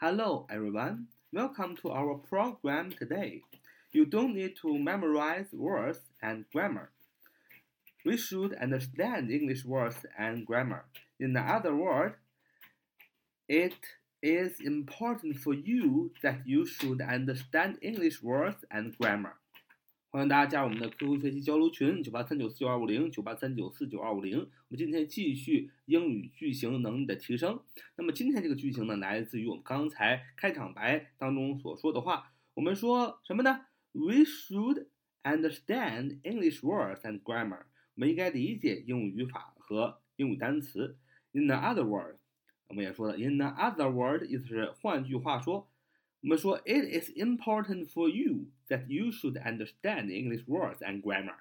Hello, everyone. Welcome to our program today. You don't need to memorize words and grammar. We should understand English words and grammar. In other words, it is important for you that you should understand English words and grammar. 欢迎大家加入我们的 QQ 学习交流群：九八三九四九二五零九八三九四九二五零。我们今天继续英语句型能力的提升。那么今天这个句型呢，来自于我们刚才开场白当中所说的话。我们说什么呢？We should understand English words and grammar。我们应该理解英语语法和英语单词。In the other words，我们也说了，In the other words，意思是换句话说。我们说，It is important for you that you should understand English words and grammar。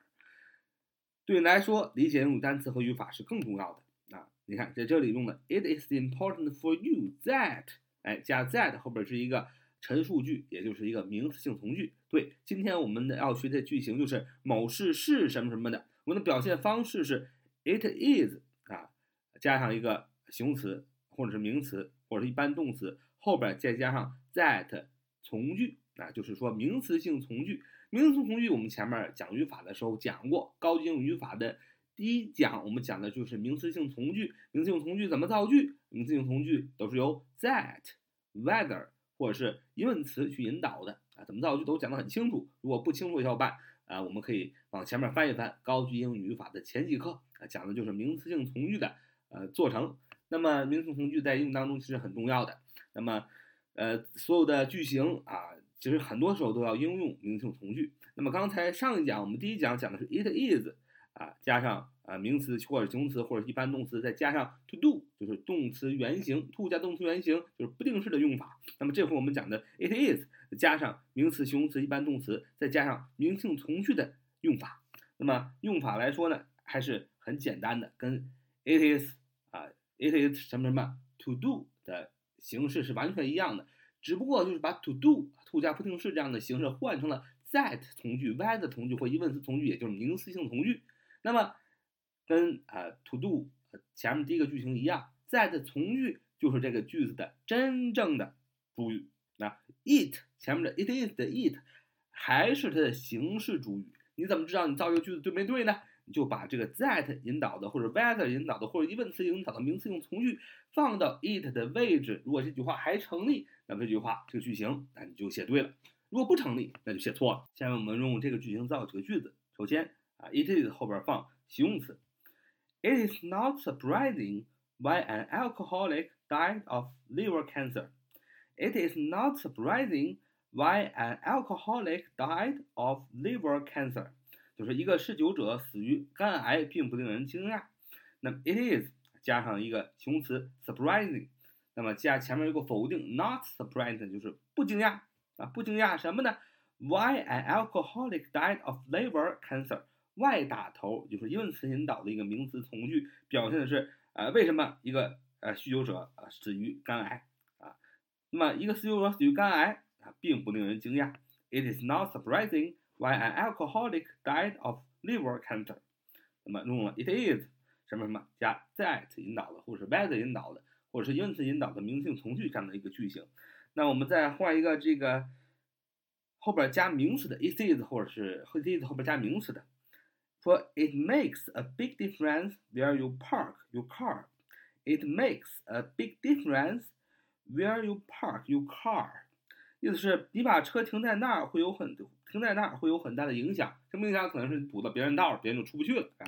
对你来说，理解英语单词和语法是更重要的啊！你看，在这里用的 It is important for you that，哎，加 that 后边是一个陈述句，也就是一个名词性从句。对，今天我们的要学的句型就是某事是什么什么的。我们的表现方式是 It is 啊，加上一个形容词或者是名词或者是一般动词。后边再加上 that 从句啊，就是说名词性从句。名词性从句我们前面讲语法的时候讲过，高级英语语法的第一讲我们讲的就是名词性从句。名词性从句怎么造句？名词性从句都是由 that、whether 或者是疑问词去引导的啊。怎么造句都讲得很清楚。如果不清楚的小伙伴啊，我们可以往前面翻一翻高级英语语法的前几课啊，讲的就是名词性从句的呃做成。那么名词从句在英语当中其实很重要的。那么，呃，所有的句型啊，其实很多时候都要应用名词从句。那么刚才上一讲，我们第一讲讲的是 it is 啊，加上啊名词或者形容词或者一般动词，再加上 to do，就是动词原形，to 加动词原形就是不定式的用法。那么这回我们讲的 it is 加上名词、形容词、一般动词，再加上名词从句的用法。那么用法来说呢，还是很简单的，跟 it is，it is 什么什么 to do 的。形式是完全一样的，只不过就是把 to do to 加不定式这样的形式换成了 that 从句、whether 从句或疑问词从句，也就是名词性从句。那么跟啊 to do 前面第一个句型一样，that 从句就是这个句子的真正的主语。那 it 前面的 it is 的 it 还是它的形式主语。你怎么知道你造一个句子对没对呢？就把这个 that 引导的，或者 whether 引导的，或者疑问词引导的名词性从句放到 it 的位置。如果这句话还成立，那么这句话这个句型那你就写对了；如果不成立，那就写错了。下面我们用这个句型造几个句子。首先啊，it is 后边放形容词。It is not surprising why an alcoholic died of liver cancer. It is not surprising why an alcoholic died of liver cancer. 就是一个嗜酒者死于肝癌，并不令人惊讶。那么 it is 加上一个形容词 surprising，那么加前面有个否定 not surprising，就是不惊讶啊，不惊讶什么呢？Why an alcoholic died of liver cancer？Why 打头就是疑问词引导的一个名词从句，表现的是呃为什么一个呃酗酒者啊死于肝癌啊？那么一个酗酒者死于肝癌啊，并不令人惊讶。It is not surprising。Why an alcoholic died of liver cancer？那么用了 it is 什么什么加 that 引导的，或者是 whether 引导的，或者是疑问词引导的名词性从句这样的一个句型。那我们再换一个这个后边加名词的 it is，或者是 it is 后边加名词的，说 it makes a big difference where you park your car. It makes a big difference where you park your car. 意思是你把车停在那儿会有很停在那儿会有很大的影响，什么影响？可能是堵到别人道，别人就出不去了啊。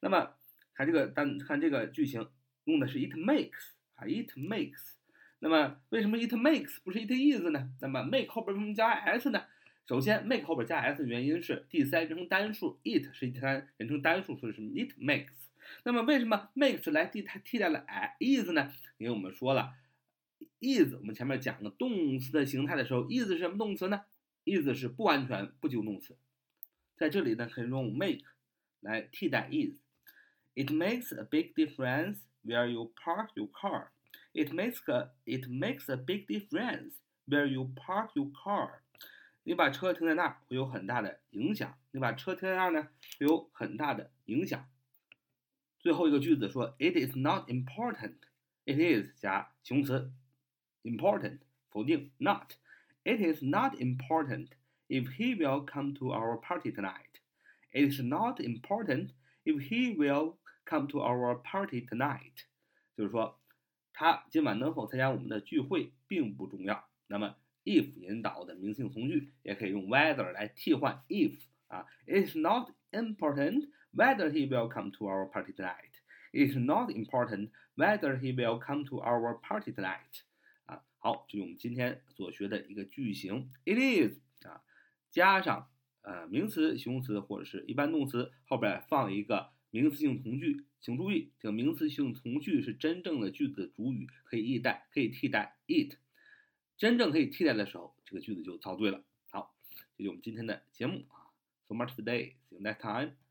那么看这个单看这个句型用的是 it makes 啊，it makes。那么为什么 it makes 不是 it is 呢？那么 make 后边为什么加 s 呢？首先 make 后边加 s 的原因是第三人称单数，it 是第三人称单数，所以是 it makes。那么为什么 makes 来替它替代了 is 呢？因为我们说了。Is 我们前面讲的动词的形态的时候，is 是什么动词呢？is 是不完全不及物动词，在这里呢可以用 make 来替代 is。It makes a big difference where you park your car. It makes a it makes a big difference where you park your car. 你把车停在那儿会有很大的影响。你把车停在那儿呢，会有很大的影响。最后一个句子说，It is not important. It is 加形容词。important 否定 not。It is not important if he will come to our party tonight. It is not important if he will come to our party tonight. 就是说，他今晚能否参加我们的聚会并不重要。那么 if 引导的名词性从句也可以用 whether 来替换 if 啊。It is not important whether he will come to our party tonight. It is not important whether he will come to our party tonight. 好，这是我们今天所学的一个句型。It is 啊，加上呃名词、形容词或者是一般动词后边放一个名词性从句。请注意，这个名词性从句是真正的句子的主语，可以替代，可以替代 it。真正可以替代的时候，这个句子就造对了。好，这就是我们今天的节目啊。So much today. See you next time.